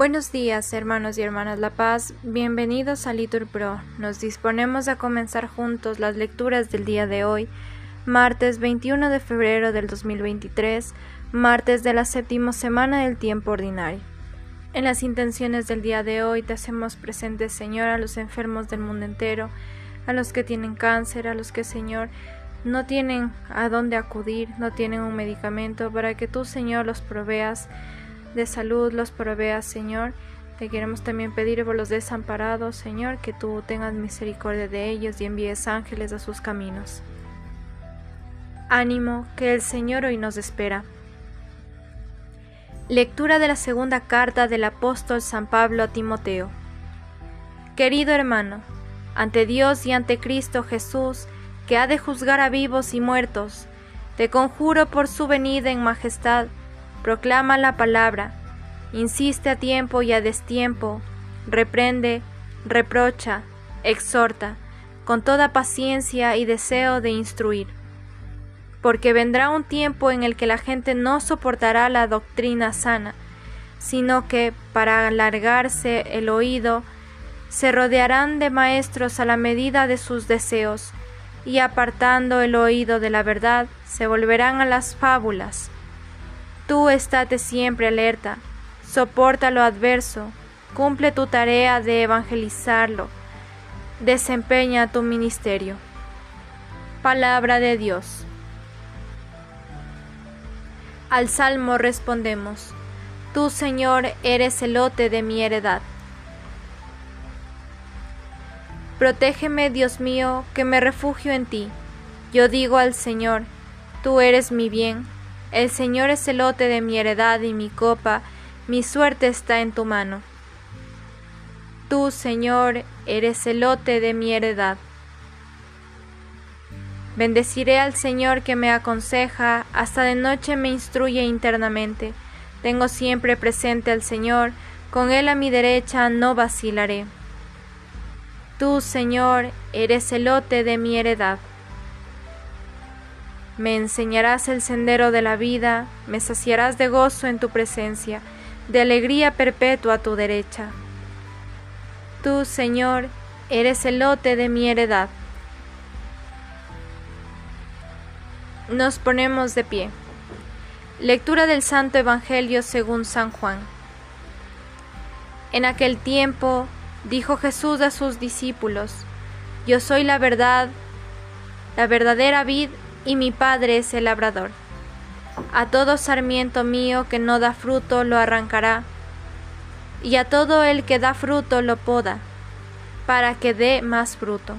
Buenos días, hermanos y hermanas La Paz. Bienvenidos a Litur Pro. Nos disponemos a comenzar juntos las lecturas del día de hoy, martes 21 de febrero del 2023, martes de la séptima semana del tiempo ordinario. En las intenciones del día de hoy te hacemos presente, Señor, a los enfermos del mundo entero, a los que tienen cáncer, a los que, Señor, no tienen a dónde acudir, no tienen un medicamento, para que tú, Señor, los proveas de salud los proveas, Señor. Te queremos también pedir por los desamparados, Señor, que tú tengas misericordia de ellos y envíes ángeles a sus caminos. Ánimo, que el Señor hoy nos espera. Lectura de la segunda carta del apóstol San Pablo a Timoteo. Querido hermano, ante Dios y ante Cristo Jesús, que ha de juzgar a vivos y muertos, te conjuro por su venida en majestad, proclama la palabra, insiste a tiempo y a destiempo, reprende, reprocha, exhorta, con toda paciencia y deseo de instruir. Porque vendrá un tiempo en el que la gente no soportará la doctrina sana, sino que, para alargarse el oído, se rodearán de maestros a la medida de sus deseos, y apartando el oído de la verdad, se volverán a las fábulas Tú estate siempre alerta, soporta lo adverso, cumple tu tarea de evangelizarlo, desempeña tu ministerio. Palabra de Dios. Al salmo respondemos, Tú, Señor, eres el lote de mi heredad. Protégeme, Dios mío, que me refugio en ti. Yo digo al Señor, Tú eres mi bien el Señor es el lote de mi heredad y mi copa, mi suerte está en tu mano. Tú, Señor, eres el lote de mi heredad. Bendeciré al Señor que me aconseja, hasta de noche me instruye internamente. Tengo siempre presente al Señor, con Él a mi derecha no vacilaré. Tú, Señor, eres el lote de mi heredad. Me enseñarás el sendero de la vida, me saciarás de gozo en tu presencia, de alegría perpetua a tu derecha. Tú, Señor, eres el lote de mi heredad. Nos ponemos de pie. Lectura del Santo Evangelio según San Juan. En aquel tiempo dijo Jesús a sus discípulos, Yo soy la verdad, la verdadera vid y mi Padre es el labrador. A todo sarmiento mío que no da fruto lo arrancará, y a todo el que da fruto lo poda, para que dé más fruto.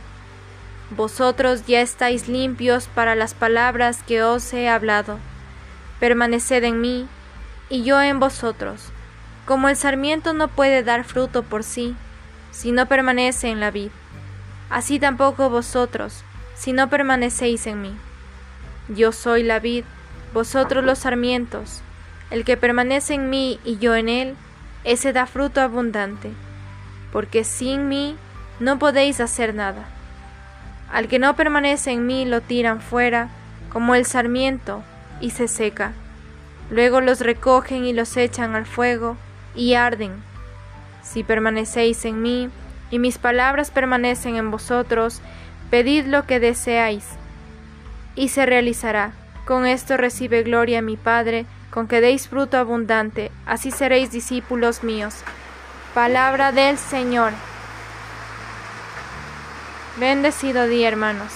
Vosotros ya estáis limpios para las palabras que os he hablado. Permaneced en mí, y yo en vosotros. Como el sarmiento no puede dar fruto por sí, si no permanece en la vid, así tampoco vosotros, si no permanecéis en mí. Yo soy la vid, vosotros los sarmientos. El que permanece en mí y yo en él, ese da fruto abundante, porque sin mí no podéis hacer nada. Al que no permanece en mí lo tiran fuera, como el sarmiento, y se seca. Luego los recogen y los echan al fuego, y arden. Si permanecéis en mí, y mis palabras permanecen en vosotros, pedid lo que deseáis, y se realizará. Con esto recibe gloria mi Padre, con que deis fruto abundante, así seréis discípulos míos. Palabra del Señor. Bendecido día, hermanos.